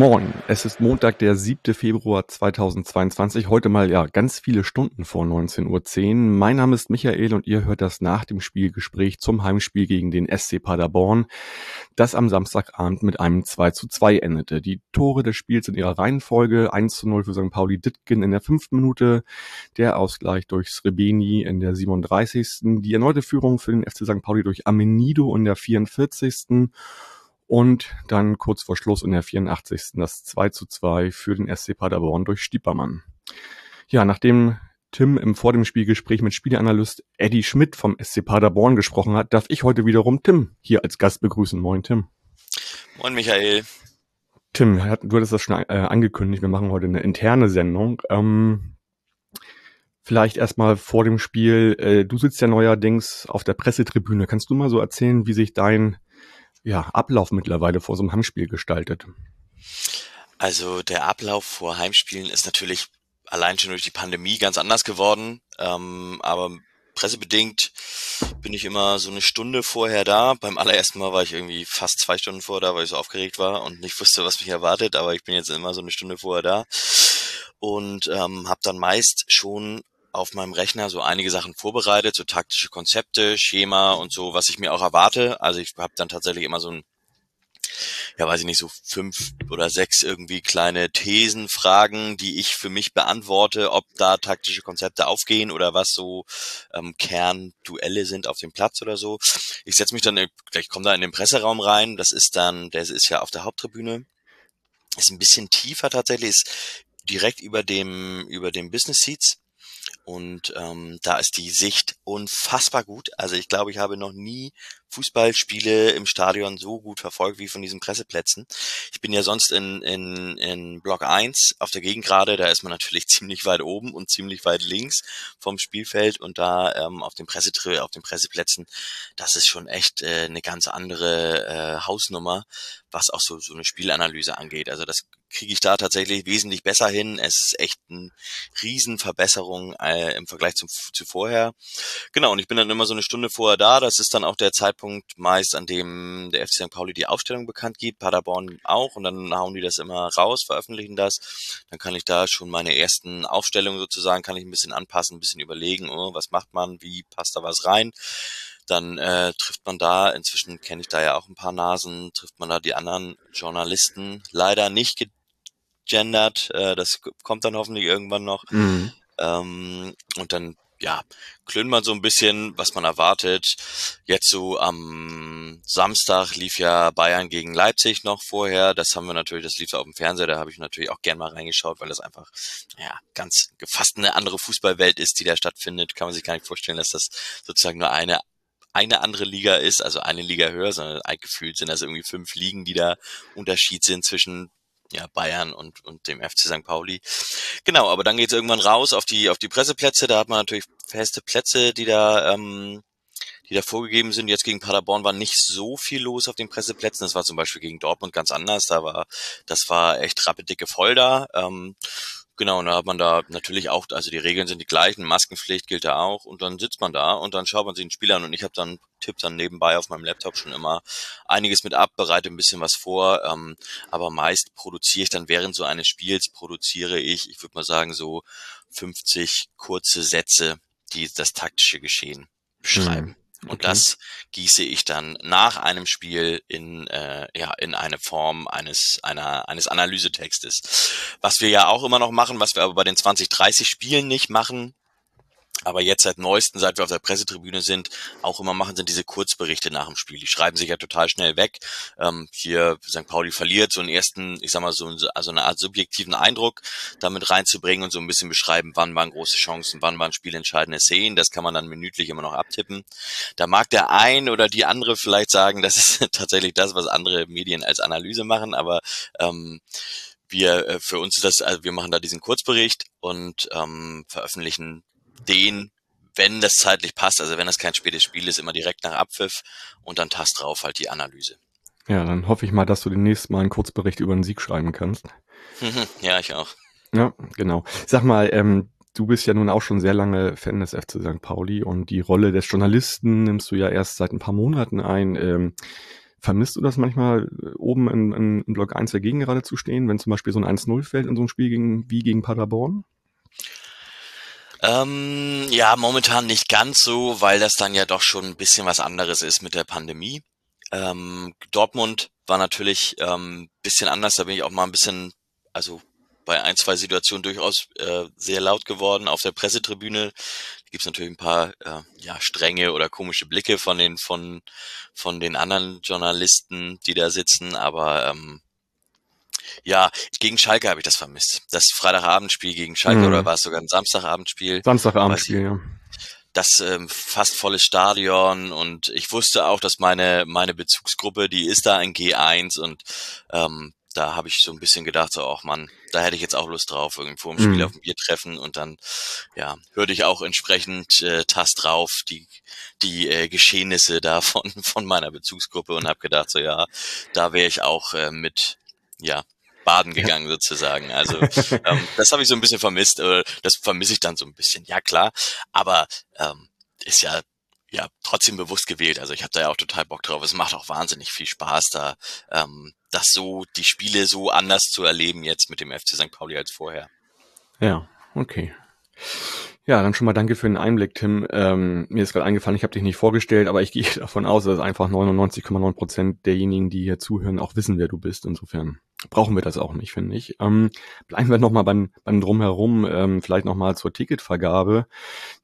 Moin, es ist Montag, der 7. Februar 2022. Heute mal ja ganz viele Stunden vor 19.10 Uhr. Mein Name ist Michael und ihr hört das nach dem Spielgespräch zum Heimspiel gegen den SC Paderborn, das am Samstagabend mit einem 2 zu 2 endete. Die Tore des Spiels in ihrer Reihenfolge 1 zu 0 für St. Pauli Dittgen in der fünften Minute, der Ausgleich durch Srebeni in der 37. Die erneute Führung für den FC St. Pauli durch Amenido in der 44 und dann kurz vor Schluss in der 84. das 2 zu 2 für den SC Paderborn durch Stiepermann. Ja, nachdem Tim im vor dem Spielgespräch mit Spieleanalyst Eddie Schmidt vom SC Paderborn gesprochen hat, darf ich heute wiederum Tim hier als Gast begrüßen. Moin Tim. Moin Michael. Tim, du hattest das schon äh, angekündigt, wir machen heute eine interne Sendung. Ähm, vielleicht erstmal vor dem Spiel, äh, du sitzt ja neuerdings auf der Pressetribüne. Kannst du mal so erzählen, wie sich dein ja, Ablauf mittlerweile vor so einem Heimspiel gestaltet? Also der Ablauf vor Heimspielen ist natürlich allein schon durch die Pandemie ganz anders geworden. Ähm, aber pressebedingt bin ich immer so eine Stunde vorher da. Beim allerersten Mal war ich irgendwie fast zwei Stunden vorher da, weil ich so aufgeregt war und nicht wusste, was mich erwartet. Aber ich bin jetzt immer so eine Stunde vorher da und ähm, habe dann meist schon auf meinem Rechner so einige Sachen vorbereitet, so taktische Konzepte, Schema und so, was ich mir auch erwarte. Also ich habe dann tatsächlich immer so ein, ja weiß ich nicht, so fünf oder sechs irgendwie kleine Thesen, Fragen, die ich für mich beantworte, ob da taktische Konzepte aufgehen oder was so ähm, Kernduelle sind auf dem Platz oder so. Ich setze mich dann, ich komme da in den Presseraum rein, das ist dann, der ist ja auf der Haupttribüne, ist ein bisschen tiefer tatsächlich, ist direkt über dem, über dem Business Seats und ähm, da ist die Sicht unfassbar gut. Also ich glaube, ich habe noch nie Fußballspiele im Stadion so gut verfolgt wie von diesen Presseplätzen. Ich bin ja sonst in, in, in Block 1 auf der Gegengrade, da ist man natürlich ziemlich weit oben und ziemlich weit links vom Spielfeld und da ähm, auf den Pressetrill, auf den Presseplätzen, das ist schon echt äh, eine ganz andere äh, Hausnummer, was auch so, so eine Spielanalyse angeht. Also das kriege ich da tatsächlich wesentlich besser hin. Es ist echt eine Riesenverbesserung äh, im Vergleich zum, zu vorher. Genau, und ich bin dann immer so eine Stunde vorher da. Das ist dann auch der Zeitpunkt meist, an dem der FC St. Pauli die Aufstellung bekannt gibt, Paderborn auch. Und dann hauen die das immer raus, veröffentlichen das. Dann kann ich da schon meine ersten Aufstellungen sozusagen, kann ich ein bisschen anpassen, ein bisschen überlegen, oh, was macht man, wie passt da was rein dann äh, trifft man da, inzwischen kenne ich da ja auch ein paar Nasen, trifft man da die anderen Journalisten leider nicht gendert. Äh, das kommt dann hoffentlich irgendwann noch. Mhm. Ähm, und dann, ja, klönt man so ein bisschen, was man erwartet. Jetzt so am Samstag lief ja Bayern gegen Leipzig noch vorher. Das haben wir natürlich, das lief auf dem Fernseher, da habe ich natürlich auch gern mal reingeschaut, weil das einfach, ja, ganz fast eine andere Fußballwelt ist, die da stattfindet. Kann man sich gar nicht vorstellen, dass das sozusagen nur eine eine andere Liga ist, also eine Liga höher, sondern gefühlt sind das irgendwie fünf Ligen, die da Unterschied sind zwischen ja, Bayern und, und dem FC St. Pauli. Genau, aber dann geht's irgendwann raus auf die, auf die Presseplätze. Da hat man natürlich feste Plätze, die da, ähm, die da vorgegeben sind. Jetzt gegen Paderborn war nicht so viel los auf den Presseplätzen. Das war zum Beispiel gegen Dortmund ganz anders. Da war, das war echt rappedicke voll da. Ähm, Genau, und da hat man da natürlich auch, also die Regeln sind die gleichen, Maskenpflicht gilt da auch und dann sitzt man da und dann schaut man sich den Spiel an und ich habe dann, tipp dann nebenbei auf meinem Laptop schon immer einiges mit ab, bereite ein bisschen was vor, ähm, aber meist produziere ich dann während so eines Spiels, produziere ich, ich würde mal sagen, so 50 kurze Sätze, die das taktische Geschehen beschreiben. Mhm. Und okay. das gieße ich dann nach einem Spiel in, äh, ja, in eine Form eines, einer, eines Analysetextes. Was wir ja auch immer noch machen, was wir aber bei den 2030 Spielen nicht machen, aber jetzt seit neuesten, seit wir auf der Pressetribüne sind, auch immer machen, sind diese Kurzberichte nach dem Spiel. Die schreiben sich ja total schnell weg. Ähm, hier St. Pauli verliert, so einen ersten, ich sag mal, so also eine Art subjektiven Eindruck damit reinzubringen und so ein bisschen beschreiben, wann waren große Chancen, wann waren spielentscheidende Szenen. Das kann man dann minütlich immer noch abtippen. Da mag der ein oder die andere vielleicht sagen, das ist tatsächlich das, was andere Medien als Analyse machen, aber ähm, wir äh, für uns ist das, also wir machen da diesen Kurzbericht und ähm, veröffentlichen den, wenn das zeitlich passt, also wenn das kein spätes Spiel ist, immer direkt nach Abpfiff und dann Tast drauf halt die Analyse. Ja, dann hoffe ich mal, dass du demnächst mal einen Kurzbericht über den Sieg schreiben kannst. ja, ich auch. Ja, genau. Sag mal, ähm, du bist ja nun auch schon sehr lange Fan des FC St. Pauli und die Rolle des Journalisten nimmst du ja erst seit ein paar Monaten ein. Ähm, vermisst du das manchmal, äh, oben in, in, in Block 1 dagegen gerade zu stehen, wenn zum Beispiel so ein 1-0 fällt in so einem Spiel gegen, wie gegen Paderborn? Ähm, ja, momentan nicht ganz so, weil das dann ja doch schon ein bisschen was anderes ist mit der Pandemie. Ähm, Dortmund war natürlich ähm, bisschen anders, da bin ich auch mal ein bisschen, also bei ein, zwei Situationen durchaus äh, sehr laut geworden auf der Pressetribüne. Da gibt es natürlich ein paar äh, ja, strenge oder komische Blicke von den von von den anderen Journalisten, die da sitzen, aber ähm, ja, gegen Schalke habe ich das vermisst. Das Freitagabendspiel gegen Schalke mhm. oder war es sogar ein Samstagabendspiel? Samstagabendspiel, ja das ähm, fast volles Stadion und ich wusste auch, dass meine meine Bezugsgruppe, die ist da in G1 und ähm, da habe ich so ein bisschen gedacht, so, auch Mann, da hätte ich jetzt auch Lust drauf, irgendwo im Spiel mhm. auf ein Bier treffen und dann, ja, hörte ich auch entsprechend äh, Tast drauf die die äh, Geschehnisse da von von meiner Bezugsgruppe und habe gedacht, so ja, da wäre ich auch äh, mit, ja, baden gegangen ja. sozusagen. Also ähm, das habe ich so ein bisschen vermisst. Äh, das vermisse ich dann so ein bisschen. Ja klar, aber ähm, ist ja ja trotzdem bewusst gewählt. Also ich habe da ja auch total Bock drauf. Es macht auch wahnsinnig viel Spaß da, ähm, das so die Spiele so anders zu erleben jetzt mit dem FC St. Pauli als vorher. Ja, okay. Ja, dann schon mal danke für den Einblick, Tim. Ähm, mir ist gerade eingefallen, ich habe dich nicht vorgestellt, aber ich gehe davon aus, dass einfach 99,9 Prozent derjenigen, die hier zuhören, auch wissen, wer du bist. Insofern brauchen wir das auch nicht, finde ich. Ähm, bleiben wir nochmal beim, beim Drumherum, ähm, vielleicht nochmal zur Ticketvergabe,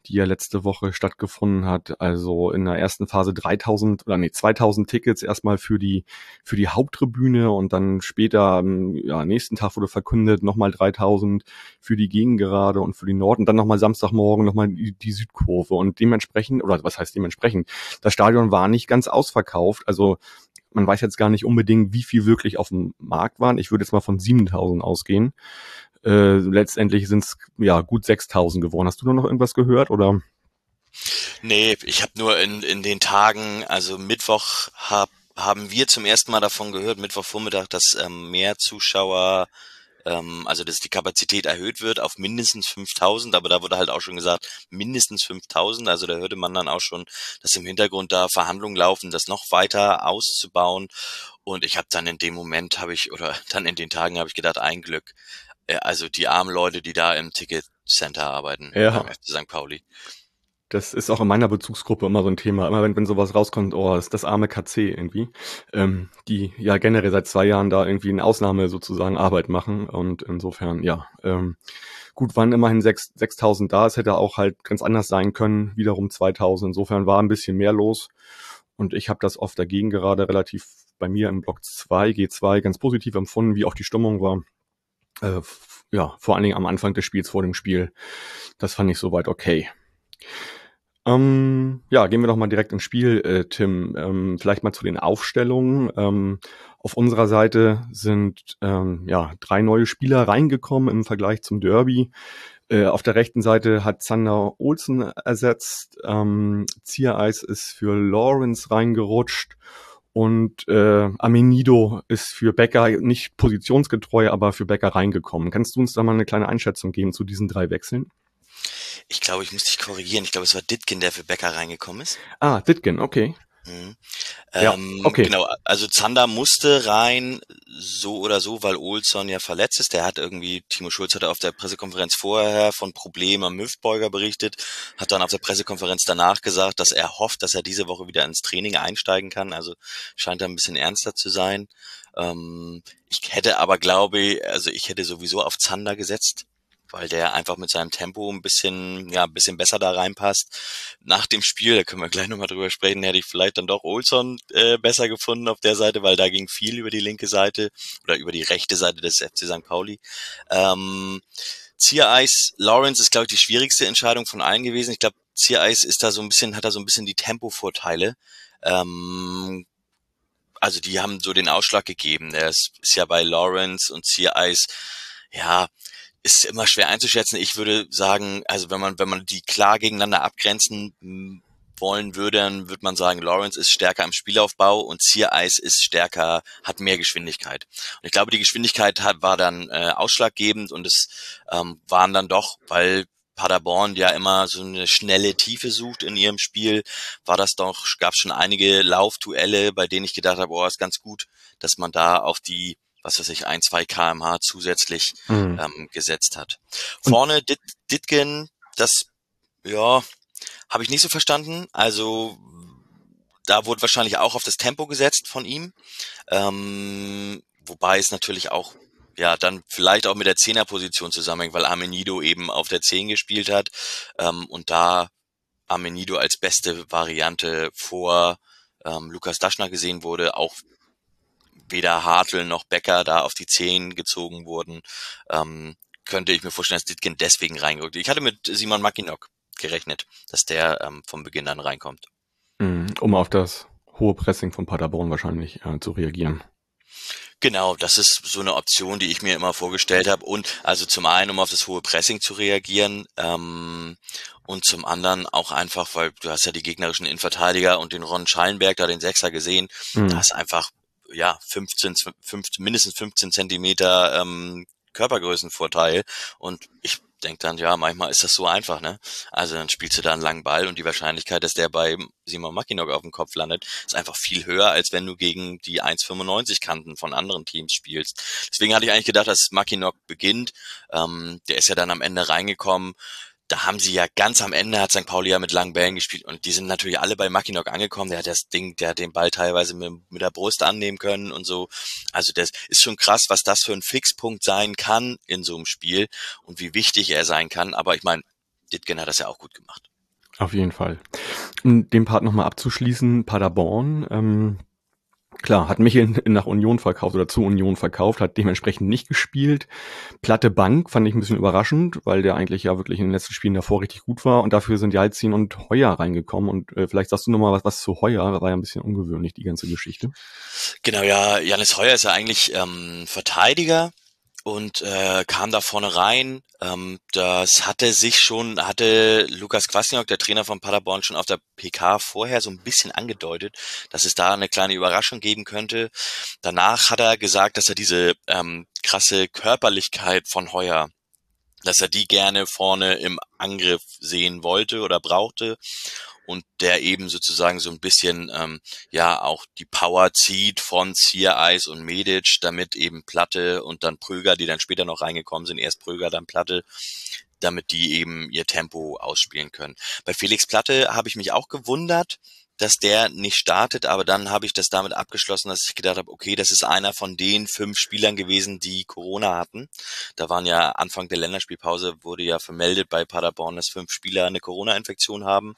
die ja letzte Woche stattgefunden hat. Also in der ersten Phase 3000 oder nee, 2000 Tickets erstmal für die, für die Haupttribüne und dann später, ähm, ja, nächsten Tag wurde verkündet, nochmal 3000 für die Gegengerade und für die Nord und dann nochmal Samstagmorgen nochmal die, die Südkurve und dementsprechend, oder was heißt dementsprechend, das Stadion war nicht ganz ausverkauft, also man weiß jetzt gar nicht unbedingt, wie viel wirklich auf dem Markt waren. Ich würde jetzt mal von 7000 ausgehen. Äh, letztendlich sind es ja gut 6000 geworden. Hast du noch irgendwas gehört oder? Nee, ich habe nur in, in den Tagen, also Mittwoch hab, haben wir zum ersten Mal davon gehört, Mittwochvormittag, dass ähm, mehr Zuschauer ähm, also dass die Kapazität erhöht wird auf mindestens 5000, aber da wurde halt auch schon gesagt, mindestens 5000, also da hörte man dann auch schon, dass im Hintergrund da Verhandlungen laufen, das noch weiter auszubauen und ich habe dann in dem Moment habe ich oder dann in den Tagen habe ich gedacht, ein Glück, äh, also die armen Leute, die da im Ticketcenter arbeiten ja. beim FC St. Pauli. Das ist auch in meiner Bezugsgruppe immer so ein Thema. Immer wenn, wenn sowas rauskommt, oh, ist das arme KC irgendwie, ähm, die ja generell seit zwei Jahren da irgendwie eine Ausnahme sozusagen Arbeit machen. Und insofern, ja, ähm, gut, waren immerhin 6.000 da. Es hätte auch halt ganz anders sein können, wiederum 2.000. Insofern war ein bisschen mehr los. Und ich habe das oft dagegen gerade relativ bei mir im Block 2, G2, ganz positiv empfunden, wie auch die Stimmung war. Äh, ja, vor allen Dingen am Anfang des Spiels, vor dem Spiel. Das fand ich soweit okay. Ähm, ja, gehen wir doch mal direkt ins Spiel, äh, Tim. Ähm, vielleicht mal zu den Aufstellungen. Ähm, auf unserer Seite sind ähm, ja drei neue Spieler reingekommen im Vergleich zum Derby. Äh, auf der rechten Seite hat Zander Olsen ersetzt. Ähm, Ziereis ist für Lawrence reingerutscht. Und äh, Amenido ist für Becker nicht positionsgetreu, aber für Becker reingekommen. Kannst du uns da mal eine kleine Einschätzung geben zu diesen drei Wechseln? Ich glaube, ich muss dich korrigieren. Ich glaube, es war Ditkin, der für Becker reingekommen ist. Ah, Ditkin, okay. Mhm. Ja, ähm, okay. Genau, also Zander musste rein, so oder so, weil Olson ja verletzt ist. Der hat irgendwie, Timo Schulz hatte auf der Pressekonferenz vorher von Problemen am Hüftbeuger berichtet, hat dann auf der Pressekonferenz danach gesagt, dass er hofft, dass er diese Woche wieder ins Training einsteigen kann. Also scheint er ein bisschen ernster zu sein. Ähm, ich hätte aber, glaube also ich hätte sowieso auf Zander gesetzt weil der einfach mit seinem Tempo ein bisschen, ja, ein bisschen besser da reinpasst. Nach dem Spiel, da können wir gleich nochmal drüber sprechen, hätte ich vielleicht dann doch Olson äh, besser gefunden auf der Seite, weil da ging viel über die linke Seite oder über die rechte Seite des FC St. Pauli. Ähm, Ziereis, Lawrence ist, glaube ich, die schwierigste Entscheidung von allen gewesen. Ich glaube, Ziereis ist da so ein bisschen, hat da so ein bisschen die Tempovorteile. Ähm, also die haben so den Ausschlag gegeben. Der ist, ist ja bei Lawrence und Ziereis, ja, ist immer schwer einzuschätzen. Ich würde sagen, also wenn man, wenn man die klar gegeneinander abgrenzen wollen würde, dann würde man sagen, Lawrence ist stärker im Spielaufbau und Ziereis ist stärker, hat mehr Geschwindigkeit. Und ich glaube, die Geschwindigkeit hat, war dann äh, ausschlaggebend und es ähm, waren dann doch, weil Paderborn ja immer so eine schnelle Tiefe sucht in ihrem Spiel, war das doch, gab schon einige Laufduelle, bei denen ich gedacht habe, oh, ist ganz gut, dass man da auf die was weiß ich, ein, zwei kmh zusätzlich mhm. ähm, gesetzt hat. Vorne Dit Ditgen, das, ja, habe ich nicht so verstanden. Also da wurde wahrscheinlich auch auf das Tempo gesetzt von ihm. Ähm, wobei es natürlich auch ja, dann vielleicht auch mit der Zehnerposition zusammenhängt, weil Amenido eben auf der Zehn gespielt hat ähm, und da Amenido als beste Variante vor ähm, Lukas Daschner gesehen wurde, auch weder Hartl noch Becker da auf die Zehn gezogen wurden, ähm, könnte ich mir vorstellen, dass Ditkin deswegen reingerückt. Ich hatte mit Simon Mackinock gerechnet, dass der ähm, vom Beginn an reinkommt. Mhm, um auf das hohe Pressing von Paderborn wahrscheinlich äh, zu reagieren. Genau, das ist so eine Option, die ich mir immer vorgestellt habe. Und also zum einen, um auf das hohe Pressing zu reagieren, ähm, und zum anderen auch einfach, weil du hast ja die gegnerischen Innenverteidiger und den Ron Schallenberg, da den Sechser gesehen, mhm. da ist einfach ja 15, 15 mindestens 15 Zentimeter ähm, Körpergrößenvorteil. Und ich denke dann, ja, manchmal ist das so einfach, ne? Also dann spielst du da einen langen Ball und die Wahrscheinlichkeit, dass der bei Simon Mackinock auf dem Kopf landet, ist einfach viel höher, als wenn du gegen die 1,95 Kanten von anderen Teams spielst. Deswegen hatte ich eigentlich gedacht, dass Mackinock beginnt. Ähm, der ist ja dann am Ende reingekommen da haben sie ja ganz am Ende hat St. Pauli ja mit langen Bällen gespielt und die sind natürlich alle bei Mackinock angekommen. Der hat das Ding, der hat den Ball teilweise mit, mit, der Brust annehmen können und so. Also das ist schon krass, was das für ein Fixpunkt sein kann in so einem Spiel und wie wichtig er sein kann. Aber ich meine, Ditgen hat das ja auch gut gemacht. Auf jeden Fall. Um den Part nochmal abzuschließen, Paderborn, ähm, Klar, hat Michel nach Union verkauft oder zu Union verkauft, hat dementsprechend nicht gespielt. Platte Bank fand ich ein bisschen überraschend, weil der eigentlich ja wirklich in den letzten Spielen davor richtig gut war und dafür sind Jalzin und Heuer reingekommen und äh, vielleicht sagst du nochmal was, was zu Heuer, war ja ein bisschen ungewöhnlich, die ganze Geschichte. Genau, ja, Janis Heuer ist ja eigentlich ähm, Verteidiger, und äh, kam da vorne rein. Ähm, das hatte sich schon, hatte Lukas Kwasniok, der Trainer von Paderborn, schon auf der PK vorher so ein bisschen angedeutet, dass es da eine kleine Überraschung geben könnte. Danach hat er gesagt, dass er diese ähm, krasse Körperlichkeit von Heuer, dass er die gerne vorne im Angriff sehen wollte oder brauchte und der eben sozusagen so ein bisschen ähm, ja auch die Power zieht von Ziereis und Medic, damit eben Platte und dann Pröger, die dann später noch reingekommen sind, erst Pröger, dann Platte, damit die eben ihr Tempo ausspielen können. Bei Felix Platte habe ich mich auch gewundert, dass der nicht startet, aber dann habe ich das damit abgeschlossen, dass ich gedacht habe, okay, das ist einer von den fünf Spielern gewesen, die Corona hatten. Da waren ja Anfang der Länderspielpause wurde ja vermeldet bei Paderborn, dass fünf Spieler eine Corona-Infektion haben.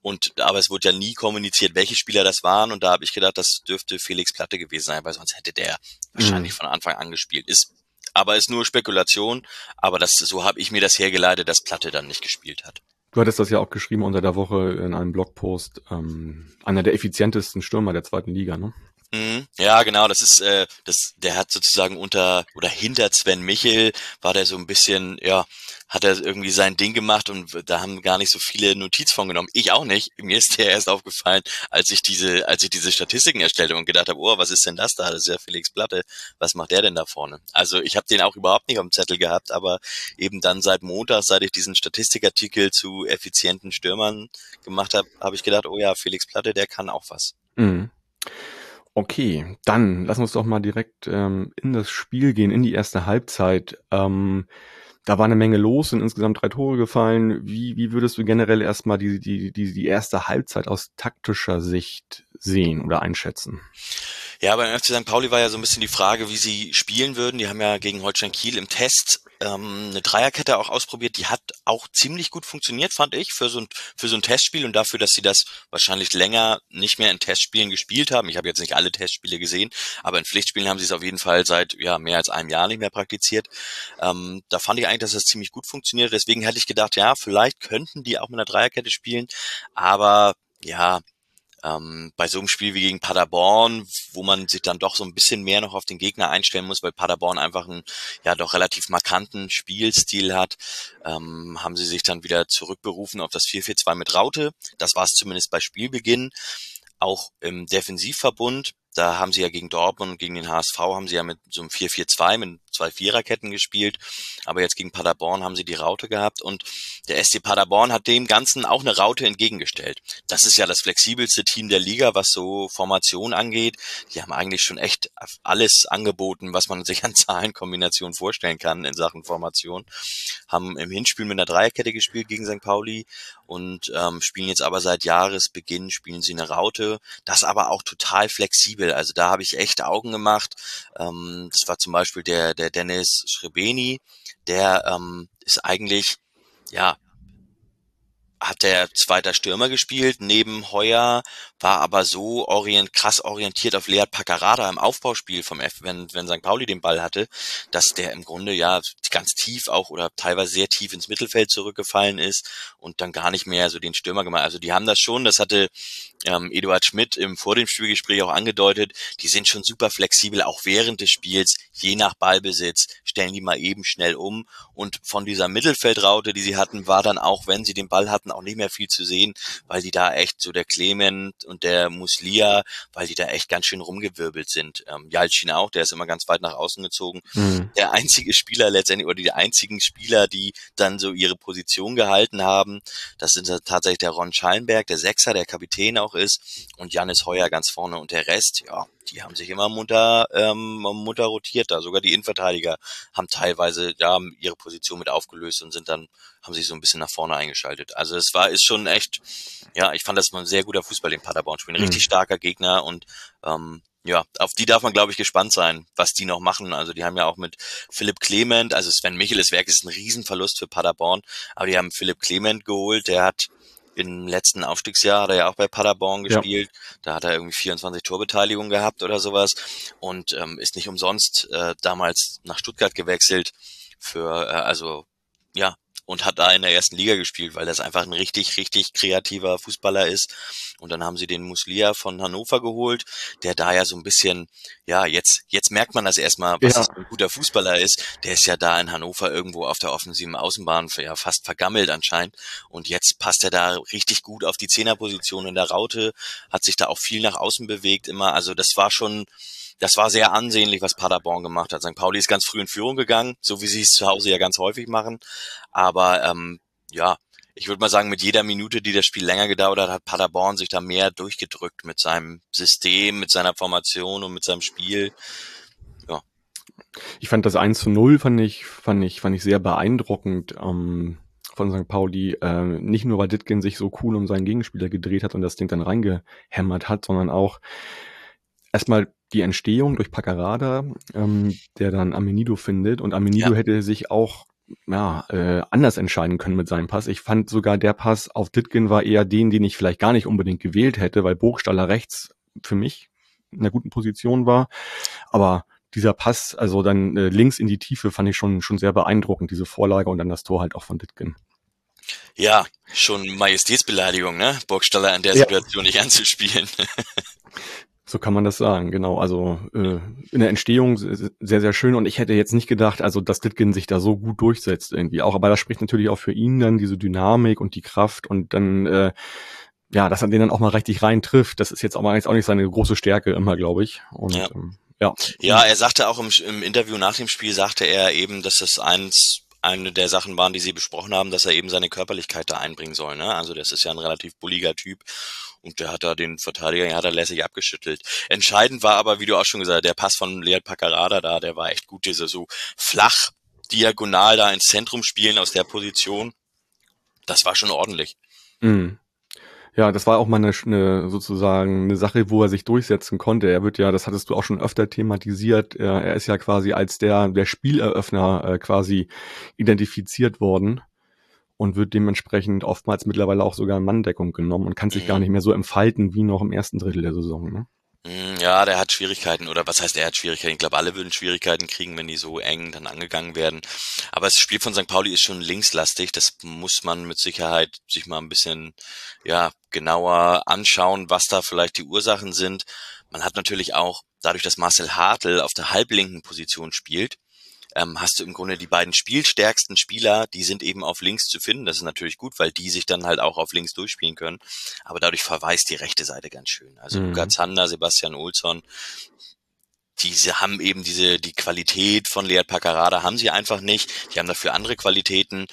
Und aber es wurde ja nie kommuniziert, welche Spieler das waren. Und da habe ich gedacht, das dürfte Felix Platte gewesen sein, weil sonst hätte der wahrscheinlich mhm. von Anfang an gespielt. Ist aber ist nur Spekulation. Aber das so habe ich mir das hergeleitet, dass Platte dann nicht gespielt hat. Du hattest das ja auch geschrieben unter der Woche in einem Blogpost. Ähm, einer der effizientesten Stürmer der zweiten Liga, ne? Mhm. Ja, genau, das ist, äh, das, der hat sozusagen unter oder hinter Sven Michel war der so ein bisschen, ja, hat er irgendwie sein Ding gemacht und da haben gar nicht so viele Notiz von genommen. Ich auch nicht. Mir ist der erst aufgefallen, als ich diese, als ich diese Statistiken erstellte und gedacht habe, oh, was ist denn das da? Das ist ja Felix Platte. Was macht der denn da vorne? Also ich habe den auch überhaupt nicht auf dem Zettel gehabt, aber eben dann seit Montag, seit ich diesen Statistikartikel zu effizienten Stürmern gemacht habe, habe ich gedacht, oh ja, Felix Platte, der kann auch was. Mhm. Okay, dann lass uns doch mal direkt ähm, in das Spiel gehen, in die erste Halbzeit. Ähm, da war eine Menge los, sind insgesamt drei Tore gefallen. Wie, wie würdest du generell erstmal die, die, die, die erste Halbzeit aus taktischer Sicht sehen oder einschätzen? Ja, beim FC St. Pauli war ja so ein bisschen die Frage, wie sie spielen würden. Die haben ja gegen Holstein Kiel im Test ähm, eine Dreierkette auch ausprobiert. Die hat auch ziemlich gut funktioniert, fand ich, für so ein, für so ein Testspiel und dafür, dass sie das wahrscheinlich länger nicht mehr in Testspielen gespielt haben. Ich habe jetzt nicht alle Testspiele gesehen, aber in Pflichtspielen haben sie es auf jeden Fall seit ja mehr als einem Jahr nicht mehr praktiziert. Ähm, da fand ich eigentlich, dass das ziemlich gut funktioniert. Deswegen hätte ich gedacht, ja, vielleicht könnten die auch mit einer Dreierkette spielen, aber ja, ähm, bei so einem Spiel wie gegen Paderborn, wo man sich dann doch so ein bisschen mehr noch auf den Gegner einstellen muss, weil Paderborn einfach einen ja doch relativ markanten Spielstil hat, ähm, haben sie sich dann wieder zurückberufen auf das 4-4-2 mit Raute. Das war es zumindest bei Spielbeginn. Auch im Defensivverbund da haben sie ja gegen Dortmund und gegen den HSV haben sie ja mit so einem 4-4-2 mit zwei Viererketten gespielt. Aber jetzt gegen Paderborn haben sie die Raute gehabt und der SC Paderborn hat dem Ganzen auch eine Raute entgegengestellt. Das ist ja das flexibelste Team der Liga, was so Formation angeht. Die haben eigentlich schon echt alles angeboten, was man sich an Zahlenkombinationen vorstellen kann in Sachen Formation. Haben im Hinspiel mit einer Dreierkette gespielt gegen St. Pauli und ähm, spielen jetzt aber seit Jahresbeginn spielen sie eine Raute. Das aber auch total flexibel. Also da habe ich echt Augen gemacht. Ähm, das war zum Beispiel der, der Dennis Schrebeni, der ähm, ist eigentlich, ja, hat der zweiter Stürmer gespielt, neben Heuer, war aber so orient, krass orientiert auf Lead Paccarada im Aufbauspiel vom F, wenn, wenn St. Pauli den Ball hatte, dass der im Grunde ja ganz tief auch oder teilweise sehr tief ins Mittelfeld zurückgefallen ist und dann gar nicht mehr so den Stürmer gemacht. Also die haben das schon, das hatte ähm, Eduard Schmidt im vor dem Spielgespräch auch angedeutet, die sind schon super flexibel, auch während des Spiels, je nach Ballbesitz, stellen die mal eben schnell um. Und von dieser Mittelfeldraute, die sie hatten, war dann auch, wenn sie den Ball hatten, auch nicht mehr viel zu sehen, weil die da echt so der Clement und der Muslia, weil die da echt ganz schön rumgewirbelt sind. Ähm, Jalcin auch, der ist immer ganz weit nach außen gezogen. Mhm. Der einzige Spieler letztendlich, oder die einzigen Spieler, die dann so ihre Position gehalten haben, das sind tatsächlich der Ron Schallenberg, der Sechser, der Kapitän auch ist, und Janis Heuer ganz vorne und der Rest, ja, die haben sich immer munter, ähm, munter rotiert da. Sogar die Innenverteidiger haben teilweise ja ihre Position mit aufgelöst und sind dann, haben sich so ein bisschen nach vorne eingeschaltet. Also es war, ist schon echt, ja, ich fand das mal ein sehr guter Fußball, den Paderborn spielen. Richtig mhm. starker Gegner und ähm, ja, auf die darf man, glaube ich, gespannt sein, was die noch machen. Also die haben ja auch mit Philipp Clement, also Sven Micheles Werk ist ein Riesenverlust für Paderborn, aber die haben Philipp Clement geholt, der hat im letzten Aufstiegsjahr hat er ja auch bei Paderborn gespielt. Ja. Da hat er irgendwie 24 Torbeteiligungen gehabt oder sowas und ähm, ist nicht umsonst äh, damals nach Stuttgart gewechselt für äh, also ja und hat da in der ersten Liga gespielt, weil das einfach ein richtig, richtig kreativer Fußballer ist. Und dann haben sie den Muslia von Hannover geholt, der da ja so ein bisschen, ja, jetzt, jetzt merkt man das erstmal, was ja. ein guter Fußballer ist. Der ist ja da in Hannover irgendwo auf der offensiven Außenbahn ja, fast vergammelt anscheinend. Und jetzt passt er da richtig gut auf die Zehnerposition in der Raute, hat sich da auch viel nach außen bewegt immer. Also das war schon, das war sehr ansehnlich, was Paderborn gemacht hat. St. Pauli ist ganz früh in Führung gegangen, so wie sie es zu Hause ja ganz häufig machen. Aber ähm, ja, ich würde mal sagen, mit jeder Minute, die das Spiel länger gedauert hat, hat Paderborn sich da mehr durchgedrückt mit seinem System, mit seiner Formation und mit seinem Spiel. Ja. Ich fand das 1 zu 0 fand ich, fand ich, fand ich sehr beeindruckend. Ähm von St. Pauli, äh, nicht nur weil Ditkin sich so cool um seinen Gegenspieler gedreht hat und das Ding dann reingehämmert hat, sondern auch erstmal die Entstehung durch Paccarada, ähm, der dann Amenido findet. Und Amenido ja. hätte sich auch ja, äh, anders entscheiden können mit seinem Pass. Ich fand sogar der Pass auf Ditkin war eher den, den ich vielleicht gar nicht unbedingt gewählt hätte, weil Burgstaller rechts für mich in einer guten Position war. Aber dieser Pass, also dann äh, links in die Tiefe, fand ich schon, schon sehr beeindruckend, diese Vorlage und dann das Tor halt auch von Ditkin. Ja, schon Majestätsbeleidigung, ne? Burgstaller in der ja. Situation nicht anzuspielen. So kann man das sagen, genau. Also äh, in der Entstehung sehr, sehr schön. Und ich hätte jetzt nicht gedacht, also dass Ditkin sich da so gut durchsetzt irgendwie auch. Aber das spricht natürlich auch für ihn dann diese Dynamik und die Kraft und dann äh, ja, dass er den dann auch mal richtig rein trifft. Das ist jetzt auch, mal jetzt auch nicht seine große Stärke immer, glaube ich. Und ja. Ähm, ja. ja, er sagte auch im, im Interview nach dem Spiel, sagte er eben, dass das eins eine der Sachen waren, die sie besprochen haben, dass er eben seine Körperlichkeit da einbringen soll. Ne? Also das ist ja ein relativ bulliger Typ und der hat da den Verteidiger, hat er lässig abgeschüttelt. Entscheidend war aber, wie du auch schon gesagt hast, der Pass von Lead Paccarada da, der war echt gut, dieser so flach, diagonal da ins Zentrum spielen aus der Position. Das war schon ordentlich. Mhm. Ja, das war auch mal eine, eine sozusagen eine Sache, wo er sich durchsetzen konnte. Er wird ja, das hattest du auch schon öfter thematisiert, er, er ist ja quasi als der, der Spieleröffner äh, quasi identifiziert worden und wird dementsprechend oftmals mittlerweile auch sogar in Manndeckung genommen und kann sich mhm. gar nicht mehr so entfalten wie noch im ersten Drittel der Saison. Ne? Hm, ja, der hat Schwierigkeiten oder was heißt er hat Schwierigkeiten? Ich glaube, alle würden Schwierigkeiten kriegen, wenn die so eng dann angegangen werden. Aber das Spiel von St. Pauli ist schon linkslastig. Das muss man mit Sicherheit sich mal ein bisschen ja genauer anschauen, was da vielleicht die Ursachen sind. Man hat natürlich auch dadurch, dass Marcel Hartl auf der halblinken Position spielt, ähm, hast du im Grunde die beiden spielstärksten Spieler, die sind eben auf links zu finden. Das ist natürlich gut, weil die sich dann halt auch auf links durchspielen können. Aber dadurch verweist die rechte Seite ganz schön. Also mhm. Luca Zander, Sebastian Olsson, diese haben eben diese, die Qualität von Lead Paccarada haben sie einfach nicht. Die haben dafür andere Qualitäten.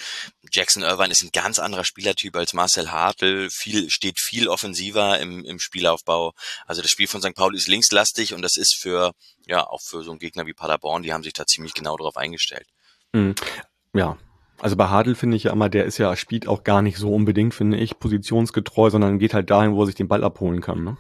Jackson Irvine ist ein ganz anderer Spielertyp als Marcel Hartl, viel, steht viel offensiver im, im Spielaufbau. Also das Spiel von St. Pauli ist linkslastig und das ist für, ja, auch für so einen Gegner wie Paderborn, die haben sich da ziemlich genau darauf eingestellt. Mhm. Ja, also bei Hartl finde ich ja immer, der ist ja, spielt auch gar nicht so unbedingt, finde ich, positionsgetreu, sondern geht halt dahin, wo er sich den Ball abholen kann. Ne?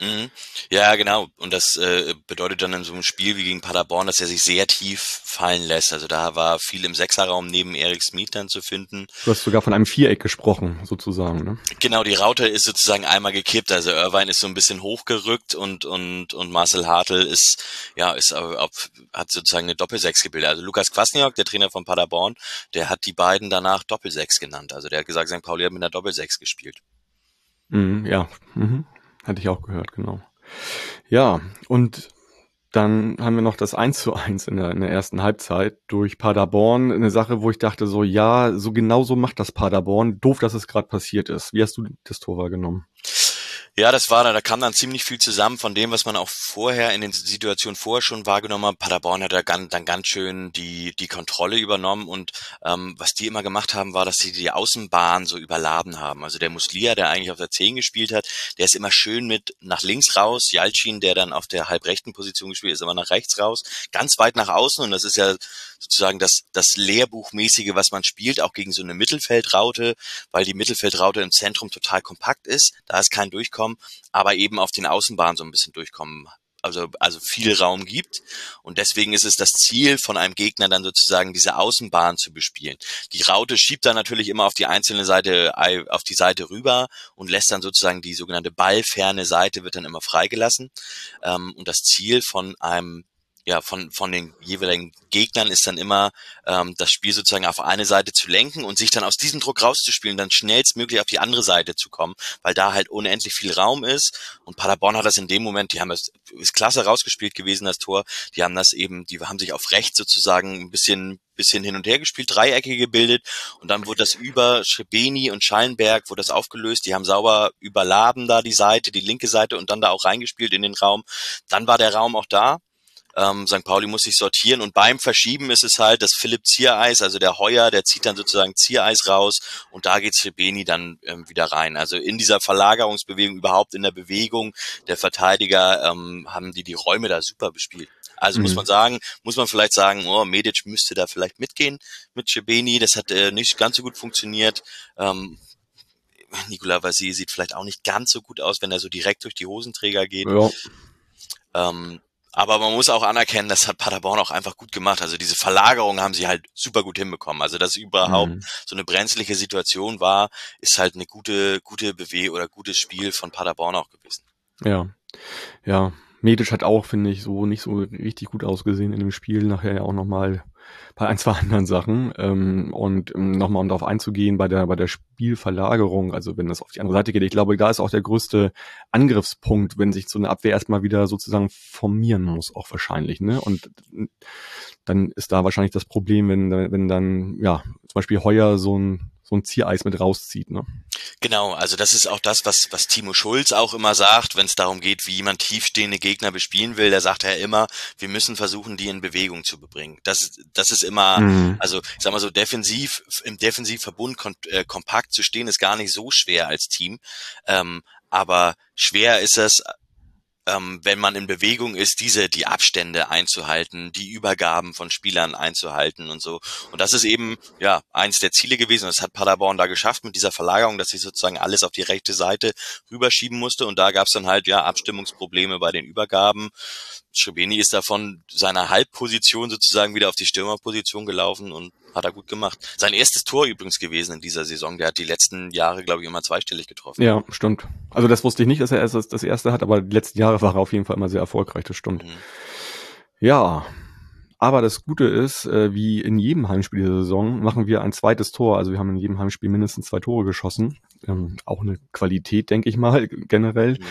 Mhm. Ja, genau. Und das äh, bedeutet dann in so einem Spiel wie gegen Paderborn, dass er sich sehr tief fallen lässt. Also da war viel im Sechserraum neben Erik Smith dann zu finden. Du hast sogar von einem Viereck gesprochen, sozusagen. Ne? Genau, die Raute ist sozusagen einmal gekippt. Also Irvine ist so ein bisschen hochgerückt und und und Marcel Hartl ist ja ist auf, hat sozusagen eine Doppelsechs gebildet. Also Lukas Kwasniok, der Trainer von Paderborn, der hat die beiden danach Doppelsechs genannt. Also der hat gesagt, St. Pauli hat mit einer Doppelsechs gespielt. Mhm, ja. Mhm. Hatte ich auch gehört, genau. Ja, und dann haben wir noch das 1 zu 1 in der, in der ersten Halbzeit durch Paderborn. Eine Sache, wo ich dachte so, ja, so genau so macht das Paderborn. Doof, dass es gerade passiert ist. Wie hast du das Tor wahrgenommen? Ja, das war da, da kam dann ziemlich viel zusammen von dem, was man auch vorher in den Situationen vorher schon wahrgenommen hat. Paderborn hat da ganz, dann ganz schön die, die Kontrolle übernommen und ähm, was die immer gemacht haben, war, dass sie die Außenbahn so überladen haben. Also der Muslia, der eigentlich auf der 10 gespielt hat, der ist immer schön mit nach links raus. Jalcin, der dann auf der halbrechten Position gespielt ist, immer nach rechts raus. Ganz weit nach außen und das ist ja sozusagen das, das Lehrbuchmäßige, was man spielt, auch gegen so eine Mittelfeldraute, weil die Mittelfeldraute im Zentrum total kompakt ist. Da ist kein Durchkommen, aber eben auf den Außenbahnen so ein bisschen durchkommen also, also viel Raum gibt. Und deswegen ist es das Ziel von einem Gegner dann sozusagen diese Außenbahn zu bespielen. Die Raute schiebt dann natürlich immer auf die einzelne Seite, auf die Seite rüber und lässt dann sozusagen die sogenannte ballferne Seite wird dann immer freigelassen. Ähm, und das Ziel von einem ja, von, von den jeweiligen Gegnern ist dann immer ähm, das Spiel sozusagen auf eine Seite zu lenken und sich dann aus diesem Druck rauszuspielen, dann schnellstmöglich auf die andere Seite zu kommen, weil da halt unendlich viel Raum ist. Und Paderborn hat das in dem Moment, die haben es, ist klasse rausgespielt gewesen, das Tor. Die haben das eben, die haben sich auf rechts sozusagen ein bisschen bisschen hin und her gespielt, Dreiecke gebildet und dann wurde das über Schrebeni und Schallenberg wurde das aufgelöst. Die haben sauber überladen da die Seite, die linke Seite und dann da auch reingespielt in den Raum. Dann war der Raum auch da ähm, St. Pauli muss sich sortieren und beim Verschieben ist es halt das Philipp Ziereis, also der Heuer, der zieht dann sozusagen Ziereis raus und da geht's für Beni dann ähm, wieder rein. Also in dieser Verlagerungsbewegung, überhaupt in der Bewegung der Verteidiger, ähm, haben die die Räume da super bespielt. Also mhm. muss man sagen, muss man vielleicht sagen, oh, Medic müsste da vielleicht mitgehen mit Cebeni. Das hat äh, nicht ganz so gut funktioniert. Ähm, Nikola Vassi sieht vielleicht auch nicht ganz so gut aus, wenn er so direkt durch die Hosenträger geht. Ja. Ähm, aber man muss auch anerkennen, das hat Paderborn auch einfach gut gemacht. Also diese Verlagerung haben sie halt super gut hinbekommen. Also dass überhaupt mhm. so eine brenzliche Situation war, ist halt eine gute, gute BW oder gutes Spiel von Paderborn auch gewesen. Ja, ja. Medisch hat auch, finde ich, so nicht so richtig gut ausgesehen in dem Spiel. Nachher ja auch nochmal bei ein, zwei anderen Sachen. Ähm, und um, nochmal um darauf einzugehen, bei der, bei der Spielverlagerung, also wenn das auf die andere Seite geht, ich glaube, da ist auch der größte Angriffspunkt, wenn sich so eine Abwehr erstmal wieder sozusagen formieren muss, auch wahrscheinlich. Ne? Und dann ist da wahrscheinlich das Problem, wenn, wenn dann, ja, zum Beispiel Heuer so ein so ein Ziereis mit rauszieht. Ne? Genau, also das ist auch das, was, was Timo Schulz auch immer sagt, wenn es darum geht, wie man tiefstehende Gegner bespielen will. Da sagt er immer, wir müssen versuchen, die in Bewegung zu bebringen. Das, das ist immer, mhm. also ich sag mal so, defensiv, im Defensivverbund kom äh, kompakt zu stehen, ist gar nicht so schwer als Team. Ähm, aber schwer ist es, ähm, wenn man in Bewegung ist, diese, die Abstände einzuhalten, die Übergaben von Spielern einzuhalten und so. Und das ist eben, ja, eins der Ziele gewesen. Das hat Paderborn da geschafft mit dieser Verlagerung, dass sie sozusagen alles auf die rechte Seite rüberschieben musste. Und da gab es dann halt, ja, Abstimmungsprobleme bei den Übergaben. Schrebeni ist davon seiner Halbposition sozusagen wieder auf die Stürmerposition gelaufen und hat er gut gemacht. Sein erstes Tor übrigens gewesen in dieser Saison. Der hat die letzten Jahre, glaube ich, immer zweistellig getroffen. Ja, stimmt. Also das wusste ich nicht, dass er erst das erste hat, aber die letzten Jahre war er auf jeden Fall immer sehr erfolgreich, das stimmt. Mhm. Ja, aber das Gute ist, äh, wie in jedem Heimspiel dieser Saison machen wir ein zweites Tor. Also wir haben in jedem Heimspiel mindestens zwei Tore geschossen. Ähm, auch eine Qualität, denke ich mal, generell. Mhm.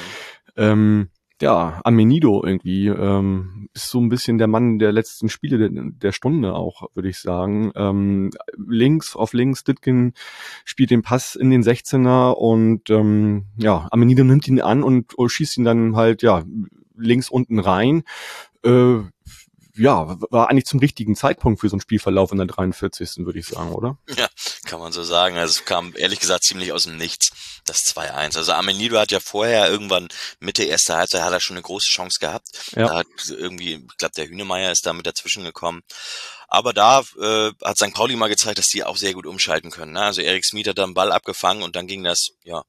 Ähm, ja, Amenido irgendwie ähm, ist so ein bisschen der Mann der letzten Spiele der, der Stunde auch, würde ich sagen. Ähm, links auf links, Ditkin spielt den Pass in den 16er und ähm, ja, Amenido nimmt ihn an und schießt ihn dann halt ja links unten rein. Äh, ja, war eigentlich zum richtigen Zeitpunkt für so einen Spielverlauf in der 43. würde ich sagen, oder? Ja, kann man so sagen. Also es kam ehrlich gesagt ziemlich aus dem Nichts, das 2-1. Also Amenido hat ja vorher irgendwann Mitte erster Halbzeit hat er schon eine große Chance gehabt. Ja. Da hat irgendwie, ich glaube, der Hünemeyer ist da mit dazwischen gekommen. Aber da äh, hat St. Pauli mal gezeigt, dass die auch sehr gut umschalten können. Ne? Also Erik Smith hat da einen Ball abgefangen und dann ging das, ja,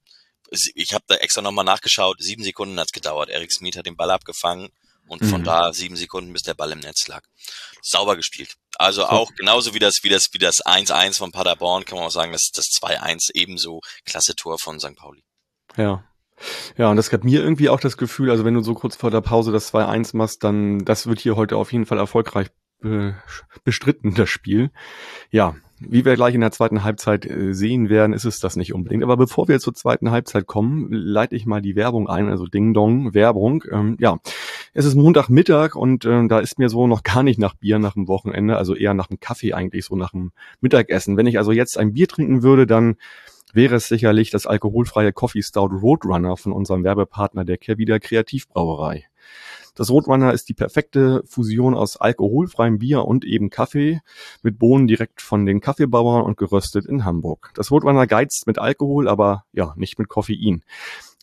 ich habe da extra nochmal nachgeschaut, sieben Sekunden hat's gedauert. Erik Smith hat den Ball abgefangen und mhm. von da sieben Sekunden, bis der Ball im Netz lag. Sauber gespielt. Also auch genauso wie das, wie das, wie das 1-1 von Paderborn, kann man auch sagen, dass das 2-1 ebenso klasse Tor von St. Pauli. Ja. Ja, und das gab mir irgendwie auch das Gefühl, also wenn du so kurz vor der Pause das 2-1 machst, dann, das wird hier heute auf jeden Fall erfolgreich bestritten, das Spiel. Ja, wie wir gleich in der zweiten Halbzeit äh, sehen werden, ist es das nicht unbedingt. Aber bevor wir zur zweiten Halbzeit kommen, leite ich mal die Werbung ein, also Ding Dong, Werbung. Ähm, ja, es ist Montagmittag und äh, da ist mir so noch gar nicht nach Bier nach dem Wochenende, also eher nach dem Kaffee eigentlich, so nach dem Mittagessen. Wenn ich also jetzt ein Bier trinken würde, dann wäre es sicherlich das alkoholfreie Coffee Stout Roadrunner von unserem Werbepartner der Kehrwieder Kreativbrauerei. Das Roadrunner ist die perfekte Fusion aus alkoholfreiem Bier und eben Kaffee mit Bohnen direkt von den Kaffeebauern und geröstet in Hamburg. Das Roadrunner geizt mit Alkohol, aber ja, nicht mit Koffein.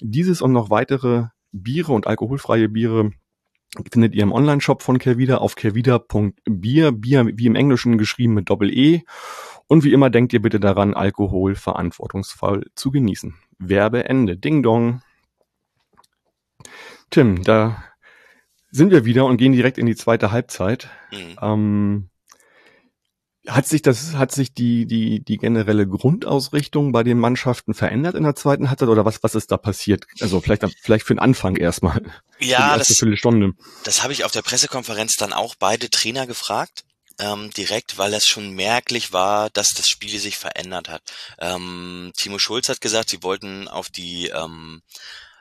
Dieses und noch weitere Biere und alkoholfreie Biere findet ihr im Online-Shop von Kervida auf kervida.bier, Bier wie im Englischen geschrieben mit Doppel-E. Und wie immer denkt ihr bitte daran, Alkohol verantwortungsvoll zu genießen. Werbeende. Ding Dong. Tim, da sind wir wieder und gehen direkt in die zweite Halbzeit. Mhm. Ähm, hat sich das, hat sich die, die, die generelle Grundausrichtung bei den Mannschaften verändert in der zweiten Halbzeit oder was, was ist da passiert? Also vielleicht, vielleicht für den Anfang erstmal. Ja, das, das habe ich auf der Pressekonferenz dann auch beide Trainer gefragt. Ähm, direkt, weil es schon merklich war, dass das Spiel sich verändert hat. Ähm, Timo Schulz hat gesagt, sie wollten auf die ähm,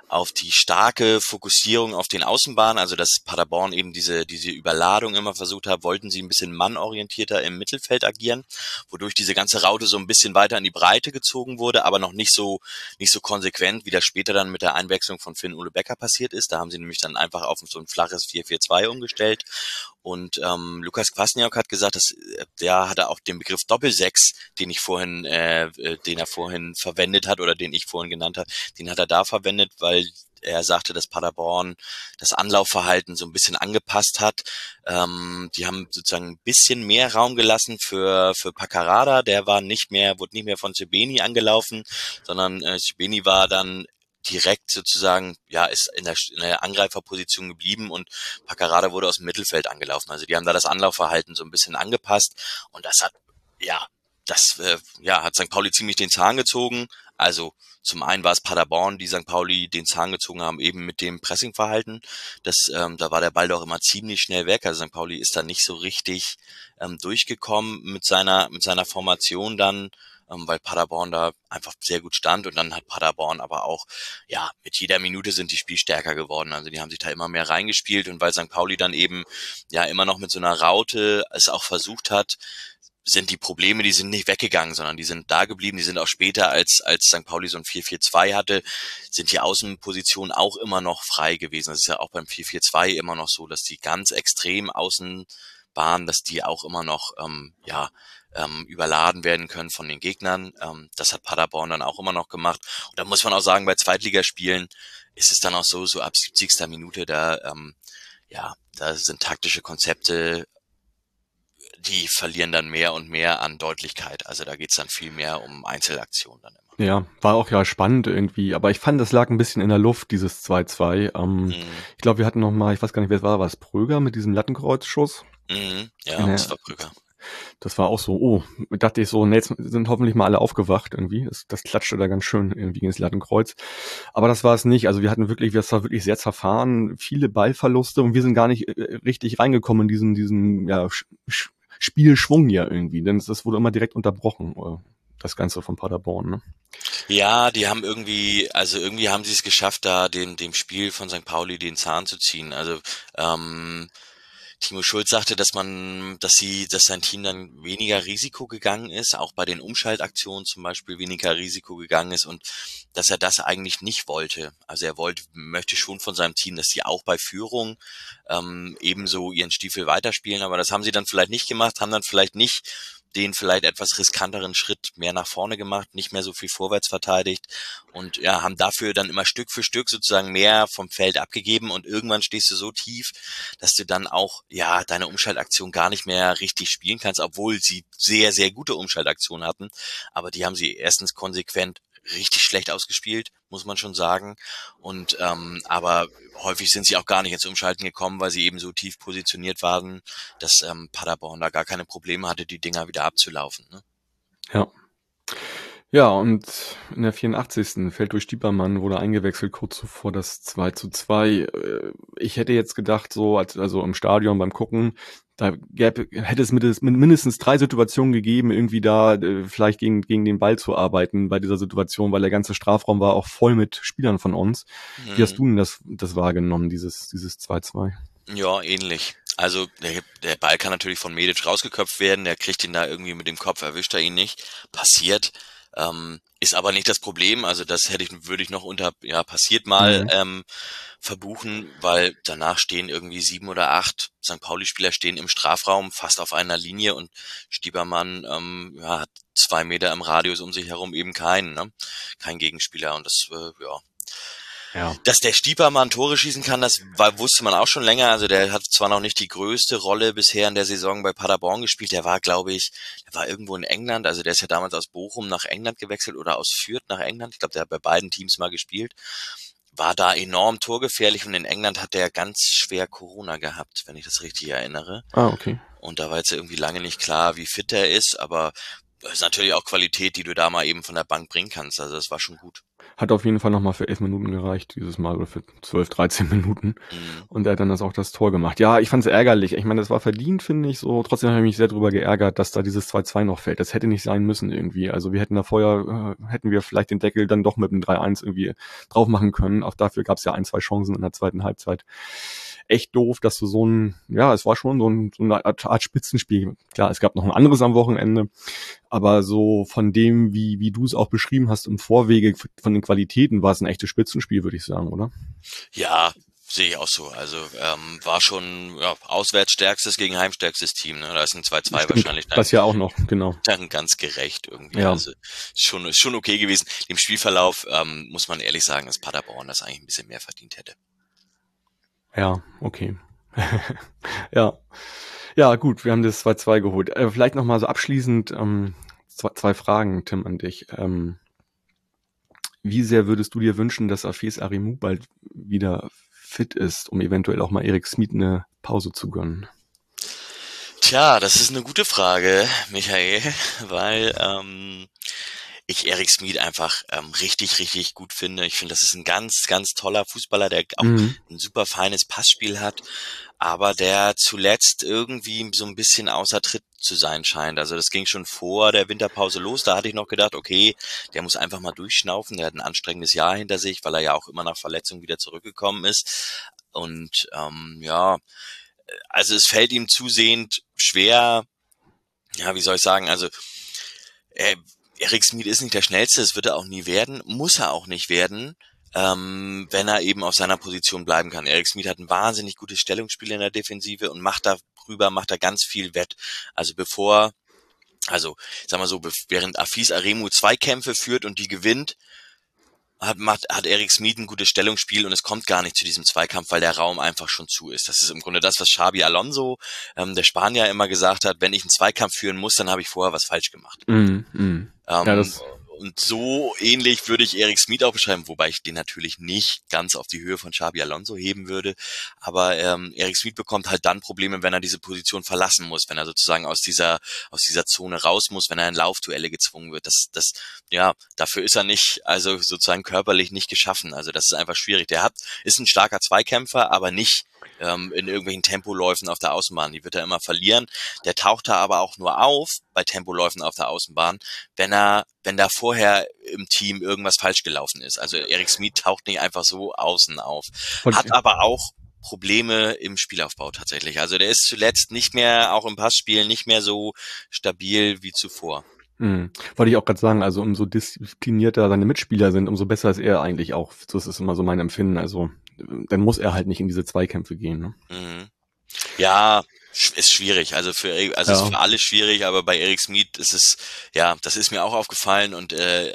auf die starke Fokussierung auf den Außenbahnen, also dass Paderborn eben diese, diese Überladung immer versucht hat, wollten sie ein bisschen mannorientierter im Mittelfeld agieren, wodurch diese ganze Raute so ein bisschen weiter in die Breite gezogen wurde, aber noch nicht so, nicht so konsequent, wie das später dann mit der Einwechslung von Finn Ole Becker passiert ist. Da haben sie nämlich dann einfach auf so ein flaches 4-4-2 umgestellt und ähm, Lukas Kwasniok hat gesagt, dass der hatte auch den Begriff Doppelsechs, den ich vorhin, äh, äh, den er vorhin verwendet hat oder den ich vorhin genannt habe, den hat er da verwendet, weil er sagte, dass Paderborn das Anlaufverhalten so ein bisschen angepasst hat. Ähm, die haben sozusagen ein bisschen mehr Raum gelassen für, für Paccarada. Der war nicht mehr, wurde nicht mehr von Cebeni angelaufen, sondern äh, Cebeni war dann direkt sozusagen, ja, ist in der, in der Angreiferposition geblieben und Paccarada wurde aus dem Mittelfeld angelaufen. Also die haben da das Anlaufverhalten so ein bisschen angepasst und das hat, ja, das äh, ja, hat St. Pauli ziemlich den Zahn gezogen. Also zum einen war es Paderborn, die St. Pauli den Zahn gezogen haben, eben mit dem Pressingverhalten. Das, ähm, da war der Ball doch immer ziemlich schnell weg. Also St. Pauli ist da nicht so richtig ähm, durchgekommen mit seiner, mit seiner Formation dann, ähm, weil Paderborn da einfach sehr gut stand. Und dann hat Paderborn aber auch, ja, mit jeder Minute sind die Spiel stärker geworden. Also die haben sich da immer mehr reingespielt. Und weil St. Pauli dann eben ja immer noch mit so einer Raute es auch versucht hat, sind die Probleme, die sind nicht weggegangen, sondern die sind da geblieben. Die sind auch später, als, als St. Pauli so ein 4-4-2 hatte, sind die Außenpositionen auch immer noch frei gewesen. Das ist ja auch beim 4-4-2 immer noch so, dass die ganz extrem außen waren, dass die auch immer noch, ähm, ja, ähm, überladen werden können von den Gegnern. Ähm, das hat Paderborn dann auch immer noch gemacht. Und da muss man auch sagen, bei Zweitligaspielen ist es dann auch so, so ab 70. Minute, da, ähm, ja, da sind taktische Konzepte die verlieren dann mehr und mehr an Deutlichkeit. Also da geht's dann viel mehr um Einzelaktionen dann immer. Ja, war auch ja spannend irgendwie, aber ich fand, das lag ein bisschen in der Luft, dieses 2-2. Ähm, mhm. Ich glaube, wir hatten noch mal, ich weiß gar nicht, wer es war, war es Pröger mit diesem Lattenkreuzschuss? Mhm. Ja, das war Pröger. das war auch so, oh, dachte ich so, ne, jetzt sind hoffentlich mal alle aufgewacht irgendwie. Das, das klatschte da ganz schön irgendwie ins Lattenkreuz. Aber das war es nicht. Also wir hatten wirklich, das war wirklich sehr zerfahren, viele Ballverluste und wir sind gar nicht äh, richtig reingekommen in diesen, diesen, ja, Spielschwung ja irgendwie, denn das wurde immer direkt unterbrochen, äh, das Ganze von Paderborn, ne? Ja, die haben irgendwie, also irgendwie haben sie es geschafft, da dem, dem Spiel von St. Pauli den Zahn zu ziehen. Also ähm, Timo Schulz sagte, dass man, dass sie, dass sein Team dann weniger Risiko gegangen ist, auch bei den Umschaltaktionen zum Beispiel weniger Risiko gegangen ist und dass er das eigentlich nicht wollte. Also er wollte, möchte schon von seinem Team, dass sie auch bei Führung ähm, ebenso ihren Stiefel weiterspielen, aber das haben sie dann vielleicht nicht gemacht, haben dann vielleicht nicht den vielleicht etwas riskanteren Schritt mehr nach vorne gemacht, nicht mehr so viel vorwärts verteidigt und ja, haben dafür dann immer Stück für Stück sozusagen mehr vom Feld abgegeben und irgendwann stehst du so tief, dass du dann auch ja deine Umschaltaktion gar nicht mehr richtig spielen kannst, obwohl sie sehr, sehr gute Umschaltaktionen hatten. Aber die haben sie erstens konsequent richtig schlecht ausgespielt, muss man schon sagen. Und ähm, aber häufig sind sie auch gar nicht ins Umschalten gekommen, weil sie eben so tief positioniert waren, dass ähm, Paderborn da gar keine Probleme hatte, die Dinger wieder abzulaufen. Ne? Ja. Ja, und in der 84. fällt durch Stiepermann, wurde eingewechselt kurz zuvor das 2 zu 2. Äh, ich hätte jetzt gedacht, so, als, also im Stadion beim Gucken, da gäbe, hätte es mindestens drei Situationen gegeben, irgendwie da äh, vielleicht gegen, gegen den Ball zu arbeiten bei dieser Situation, weil der ganze Strafraum war auch voll mit Spielern von uns. Mhm. Wie hast mhm. du denn das, das wahrgenommen, dieses, dieses 2-2? Ja, ähnlich. Also der, der Ball kann natürlich von Medic rausgeköpft werden, der kriegt ihn da irgendwie mit dem Kopf, erwischt er ihn nicht. Passiert. Ähm, ist aber nicht das Problem. Also das hätte ich, würde ich noch unter, ja, passiert mal mhm. ähm, verbuchen, weil danach stehen irgendwie sieben oder acht St. Pauli-Spieler stehen im Strafraum fast auf einer Linie und Stiebermann ähm, ja, hat zwei Meter im Radius um sich herum eben keinen, ne? kein Gegenspieler und das, äh, ja, ja. Dass der Stiepermann Tore schießen kann, das war, wusste man auch schon länger. Also der hat zwar noch nicht die größte Rolle bisher in der Saison bei Paderborn gespielt. Der war, glaube ich, der war irgendwo in England. Also der ist ja damals aus Bochum nach England gewechselt oder aus Fürth nach England. Ich glaube, der hat bei beiden Teams mal gespielt. War da enorm torgefährlich und in England hat der ganz schwer Corona gehabt, wenn ich das richtig erinnere. Ah, okay. Und da war jetzt irgendwie lange nicht klar, wie fit er ist, aber das ist natürlich auch Qualität, die du da mal eben von der Bank bringen kannst. Also das war schon gut. Hat auf jeden Fall nochmal für elf Minuten gereicht, dieses Mal, oder für zwölf, dreizehn Minuten. Mhm. Und er hat dann das auch das Tor gemacht. Ja, ich fand es ärgerlich. Ich meine, das war verdient, finde ich so. Trotzdem habe ich mich sehr darüber geärgert, dass da dieses 2-2 noch fällt. Das hätte nicht sein müssen irgendwie. Also wir hätten da vorher, äh, hätten wir vielleicht den Deckel dann doch mit dem 3-1 irgendwie drauf machen können. Auch dafür gab es ja ein, zwei Chancen in der zweiten Halbzeit echt doof, dass du so ein, ja, es war schon so, ein, so eine Art Spitzenspiel. Klar, es gab noch ein anderes am Wochenende, aber so von dem, wie, wie du es auch beschrieben hast im Vorwege, von den Qualitäten war es ein echtes Spitzenspiel, würde ich sagen, oder? Ja, sehe ich auch so. Also ähm, war schon ja, auswärtsstärkstes gegen heimstärkstes Team. Ne? Da ist ein 2-2 wahrscheinlich. Dann, das ja auch noch, genau. Dann ganz gerecht irgendwie. Ja. Also ist schon, ist schon okay gewesen. Dem Spielverlauf ähm, muss man ehrlich sagen, dass Paderborn das eigentlich ein bisschen mehr verdient hätte. Ja, okay. ja. Ja, gut, wir haben das 2-2 geholt. Äh, vielleicht nochmal so abschließend ähm, zwei, zwei Fragen, Tim, an dich. Ähm, wie sehr würdest du dir wünschen, dass Afes Arimu bald wieder fit ist, um eventuell auch mal Erik Smith eine Pause zu gönnen? Tja, das ist eine gute Frage, Michael, weil ähm, ich Erik Smith einfach ähm, richtig, richtig gut finde. Ich finde, das ist ein ganz, ganz toller Fußballer, der auch mhm. ein super feines Passspiel hat, aber der zuletzt irgendwie so ein bisschen außer Tritt zu sein scheint. Also das ging schon vor der Winterpause los. Da hatte ich noch gedacht, okay, der muss einfach mal durchschnaufen. Der hat ein anstrengendes Jahr hinter sich, weil er ja auch immer nach Verletzung wieder zurückgekommen ist. Und ähm, ja, also es fällt ihm zusehend schwer, ja, wie soll ich sagen, also er, Erik Smith ist nicht der schnellste, das wird er auch nie werden, muss er auch nicht werden, ähm, wenn er eben auf seiner Position bleiben kann. Erik Smith hat ein wahnsinnig gutes Stellungsspiel in der Defensive und macht darüber, macht er ganz viel Wett. Also bevor, also sag mal so, während Afis Aremu zwei Kämpfe führt und die gewinnt, hat, macht, hat Erik Smith ein gutes Stellungsspiel und es kommt gar nicht zu diesem Zweikampf, weil der Raum einfach schon zu ist. Das ist im Grunde das, was Xabi Alonso, ähm, der Spanier, immer gesagt hat, wenn ich einen Zweikampf führen muss, dann habe ich vorher was falsch gemacht. Mm, mm. Ähm, ja, das und so ähnlich würde ich Eric Smith auch beschreiben, wobei ich den natürlich nicht ganz auf die Höhe von Xabi Alonso heben würde. Aber ähm, Eric Smith bekommt halt dann Probleme, wenn er diese Position verlassen muss, wenn er sozusagen aus dieser aus dieser Zone raus muss, wenn er in Laufduelle gezwungen wird. Das das ja dafür ist er nicht also sozusagen körperlich nicht geschaffen. Also das ist einfach schwierig. Der hat ist ein starker Zweikämpfer, aber nicht ähm, in irgendwelchen Tempoläufen auf der Außenbahn. Die wird er immer verlieren. Der taucht da aber auch nur auf bei Tempoläufen auf der Außenbahn, wenn er, wenn da vorher im Team irgendwas falsch gelaufen ist. Also Eric Smith taucht nicht einfach so außen auf. Hat aber auch Probleme im Spielaufbau tatsächlich. Also der ist zuletzt nicht mehr, auch im Passspiel, nicht mehr so stabil wie zuvor. Hm. Wollte ich auch gerade sagen, also umso disziplinierter seine Mitspieler sind, umso besser ist er eigentlich auch. So ist es immer so mein Empfinden. Also dann muss er halt nicht in diese Zweikämpfe gehen. Ne? Mhm. Ja, ist schwierig. Also für also ja. ist für alle schwierig, aber bei Eric Smith ist es ja, das ist mir auch aufgefallen und äh,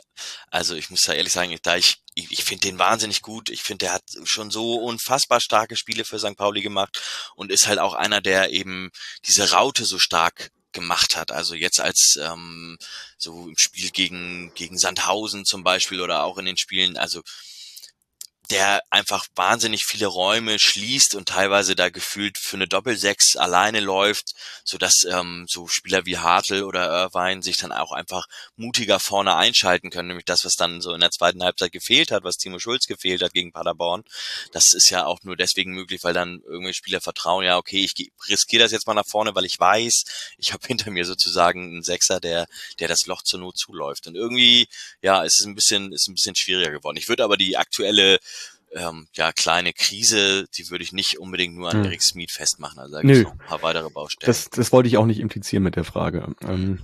also ich muss da ehrlich sagen, da ich ich, ich finde den wahnsinnig gut. Ich finde, der hat schon so unfassbar starke Spiele für St. Pauli gemacht und ist halt auch einer, der eben diese Raute so stark gemacht hat. Also jetzt als ähm, so im Spiel gegen gegen Sandhausen zum Beispiel oder auch in den Spielen. Also der einfach wahnsinnig viele Räume schließt und teilweise da gefühlt für eine Doppelsechs alleine läuft, so dass ähm, so Spieler wie Hartl oder Irvine sich dann auch einfach mutiger vorne einschalten können, nämlich das, was dann so in der zweiten Halbzeit gefehlt hat, was Timo Schulz gefehlt hat gegen Paderborn. Das ist ja auch nur deswegen möglich, weil dann irgendwelche Spieler vertrauen, ja, okay, ich riskiere das jetzt mal nach vorne, weil ich weiß, ich habe hinter mir sozusagen einen Sechser, der, der das Loch zur Not zuläuft. Und irgendwie, ja, es ist ein bisschen, ist ein bisschen schwieriger geworden. Ich würde aber die aktuelle ähm, ja, kleine Krise, die würde ich nicht unbedingt nur an hm. Eric Smith festmachen. Also da gibt es noch ein paar weitere Baustellen. Das, das wollte ich auch nicht implizieren mit der Frage. Ähm,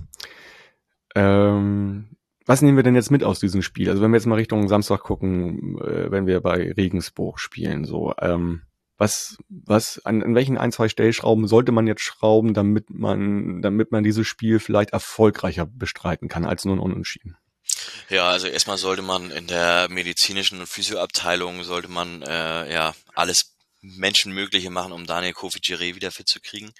ähm, was nehmen wir denn jetzt mit aus diesem Spiel? Also wenn wir jetzt mal Richtung Samstag gucken, äh, wenn wir bei Regensburg spielen, so, ähm, was, was, an, an welchen ein, zwei Stellschrauben sollte man jetzt schrauben, damit man, damit man dieses Spiel vielleicht erfolgreicher bestreiten kann als nur ein Unentschieden? Ja, also erstmal sollte man in der medizinischen und Physioabteilung sollte man äh, ja alles Menschenmögliche machen, um Daniel Kofi-Giré wieder fit zu kriegen.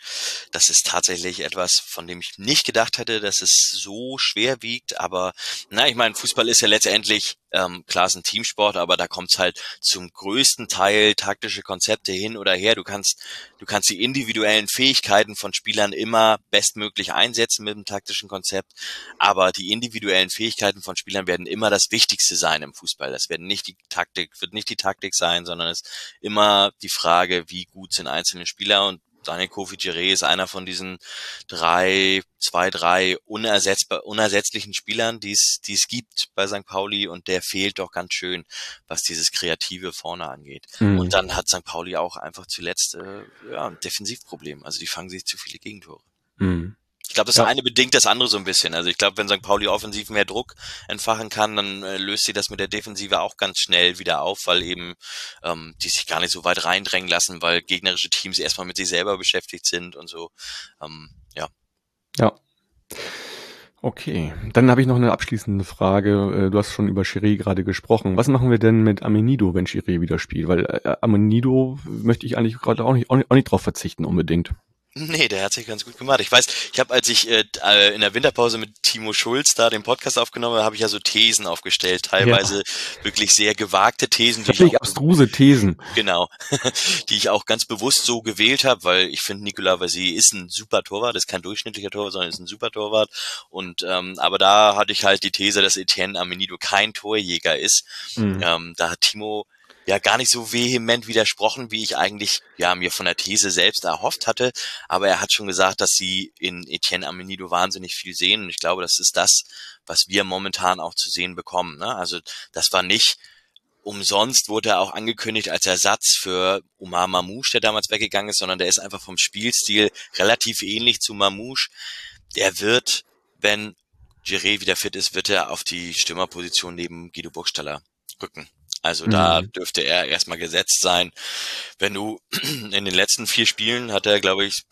Das ist tatsächlich etwas, von dem ich nicht gedacht hätte, dass es so schwer wiegt. Aber na, ich meine, Fußball ist ja letztendlich ähm, klar, ist ein Teamsport, aber da kommt es halt zum größten Teil taktische Konzepte hin oder her. Du kannst, du kannst die individuellen Fähigkeiten von Spielern immer bestmöglich einsetzen mit dem taktischen Konzept, aber die individuellen Fähigkeiten von Spielern werden immer das Wichtigste sein im Fußball. Das werden nicht die Taktik, wird nicht die Taktik sein, sondern es ist immer die Frage, wie gut sind einzelne Spieler und Daniel Kofi Giré ist einer von diesen drei, zwei, drei unersetzbar, unersetzlichen Spielern, die es, die es gibt bei St. Pauli und der fehlt doch ganz schön, was dieses Kreative vorne angeht. Mhm. Und dann hat St. Pauli auch einfach zuletzt äh, ja, ein Defensivproblem. Also die fangen sich zu viele Gegentore. Mhm. Ich glaube, das ja. eine bedingt das andere so ein bisschen. Also ich glaube, wenn St. Pauli offensiv mehr Druck entfachen kann, dann äh, löst sie das mit der Defensive auch ganz schnell wieder auf, weil eben ähm, die sich gar nicht so weit reindrängen lassen, weil gegnerische Teams erstmal mit sich selber beschäftigt sind und so. Ähm, ja. Ja. Okay, dann habe ich noch eine abschließende Frage. Äh, du hast schon über Chiré gerade gesprochen. Was machen wir denn mit Amenido, wenn Chiré wieder spielt? Weil äh, Amenido möchte ich eigentlich gerade auch nicht, auch nicht, auch nicht drauf verzichten unbedingt. Nee, der hat sich ganz gut gemacht. Ich weiß, ich habe, als ich äh, äh, in der Winterpause mit Timo Schulz da den Podcast aufgenommen habe, habe ich ja so Thesen aufgestellt, teilweise ja. wirklich sehr gewagte Thesen. Völlig abstruse Thesen. Genau, die ich auch ganz bewusst so gewählt habe, weil ich finde, Nicolas Vassi ist ein super Torwart, ist kein durchschnittlicher Torwart, sondern ist ein super Torwart. Und ähm, aber da hatte ich halt die These, dass Etienne Amenido kein Torjäger ist. Mhm. Ähm, da hat Timo ja gar nicht so vehement widersprochen, wie ich eigentlich ja mir von der These selbst erhofft hatte. Aber er hat schon gesagt, dass sie in Etienne Amenido wahnsinnig viel sehen. Und ich glaube, das ist das, was wir momentan auch zu sehen bekommen. Ne? Also das war nicht umsonst wurde er auch angekündigt als Ersatz für Omar Mamouche, der damals weggegangen ist, sondern der ist einfach vom Spielstil relativ ähnlich zu Mamouche. Der wird, wenn Giré wieder fit ist, wird er auf die Stürmerposition neben Guido Burgstaller rücken. Also mhm. da dürfte er erstmal gesetzt sein. Wenn du in den letzten vier Spielen hat er, glaube ich,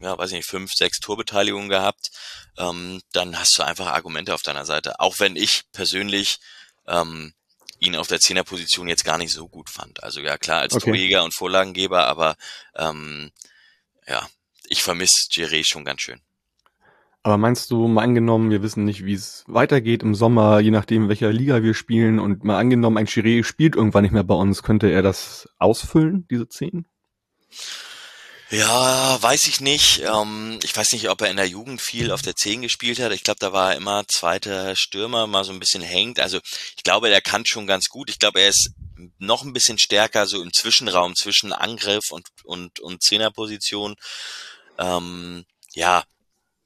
ja, weiß ich nicht, fünf, sechs Torbeteiligungen gehabt, ähm, dann hast du einfach Argumente auf deiner Seite. Auch wenn ich persönlich ähm, ihn auf der Zehnerposition jetzt gar nicht so gut fand. Also ja, klar, als okay. Torjäger und Vorlagengeber, aber ähm, ja, ich vermisse Jerry schon ganz schön. Aber meinst du, mal angenommen, wir wissen nicht, wie es weitergeht im Sommer, je nachdem, welcher Liga wir spielen, und mal angenommen, ein Chiré spielt irgendwann nicht mehr bei uns, könnte er das ausfüllen, diese zehn? Ja, weiß ich nicht. Ähm, ich weiß nicht, ob er in der Jugend viel auf der 10 gespielt hat. Ich glaube, da war er immer zweiter Stürmer, mal so ein bisschen hängt. Also ich glaube, er kann schon ganz gut. Ich glaube, er ist noch ein bisschen stärker so im Zwischenraum zwischen Angriff und und und Zehnerposition. Ähm, ja,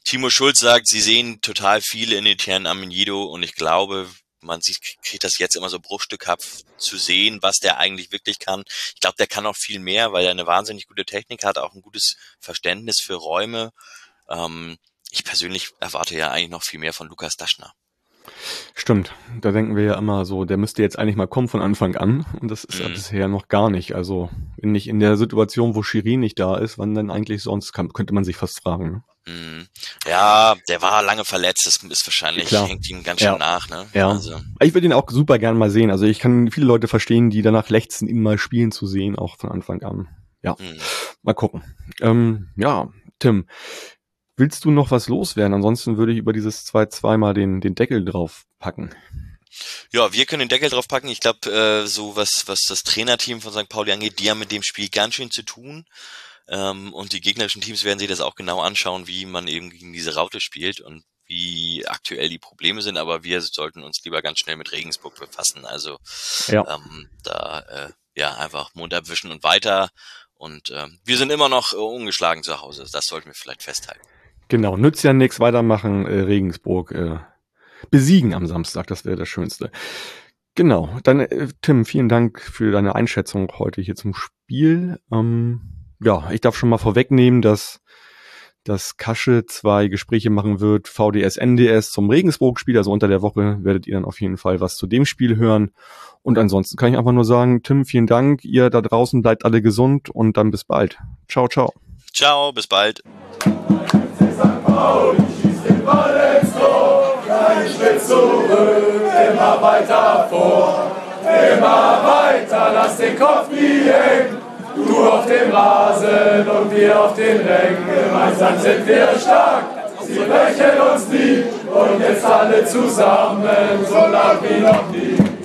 Timo Schulz sagt, sie sehen total viel in Etienne Aminido und ich glaube, man sieht, kriegt das jetzt immer so bruchstückhaft zu sehen, was der eigentlich wirklich kann. Ich glaube, der kann auch viel mehr, weil er eine wahnsinnig gute Technik hat, auch ein gutes Verständnis für Räume. Ähm, ich persönlich erwarte ja eigentlich noch viel mehr von Lukas Daschner. Stimmt, da denken wir ja immer so, der müsste jetzt eigentlich mal kommen von Anfang an und das ist mhm. ja bisher noch gar nicht. Also wenn nicht in der Situation, wo Shirin nicht da ist, wann denn eigentlich sonst, kann, könnte man sich fast fragen. Mhm. Ja, der war lange verletzt, das ist wahrscheinlich, Klar. hängt ihm ganz schön ja. nach. Ne? Ja. Also. Ich würde ihn auch super gern mal sehen. Also ich kann viele Leute verstehen, die danach lechzen, ihn mal spielen zu sehen, auch von Anfang an. Ja, mhm. mal gucken. Ähm, ja, Tim, willst du noch was loswerden? Ansonsten würde ich über dieses 2-2 mal den, den Deckel drauf packen. Ja, wir können den Deckel drauf packen. Ich glaube, äh, so was, was das Trainerteam von St. Pauli angeht, die haben mit dem Spiel ganz schön zu tun. Ähm, und die gegnerischen Teams werden sich das auch genau anschauen, wie man eben gegen diese Raute spielt und wie aktuell die Probleme sind, aber wir sollten uns lieber ganz schnell mit Regensburg befassen. Also ja. ähm, da äh, ja einfach Mund abwischen und weiter. Und ähm, wir sind immer noch äh, ungeschlagen zu Hause. Das sollten wir vielleicht festhalten. Genau, nützt ja nichts, weitermachen, äh, Regensburg äh, besiegen am Samstag, das wäre das Schönste. Genau, dann äh, Tim, vielen Dank für deine Einschätzung heute hier zum Spiel. Ähm, ja, ich darf schon mal vorwegnehmen, dass dass Kasche zwei Gespräche machen wird, VDS, NDS zum Regensburg-Spiel, also unter der Woche werdet ihr dann auf jeden Fall was zu dem Spiel hören. Und ansonsten kann ich einfach nur sagen, Tim, vielen Dank, ihr da draußen bleibt alle gesund und dann bis bald. Ciao, ciao. Ciao, bis bald. immer weiter vor, immer weiter, lass den Kopf nie hängen. Du auf dem Rasen und wir auf den Rängen. Gemeinsam sind wir stark, sie brechen uns nie. Und jetzt alle zusammen, so lang wie noch nie.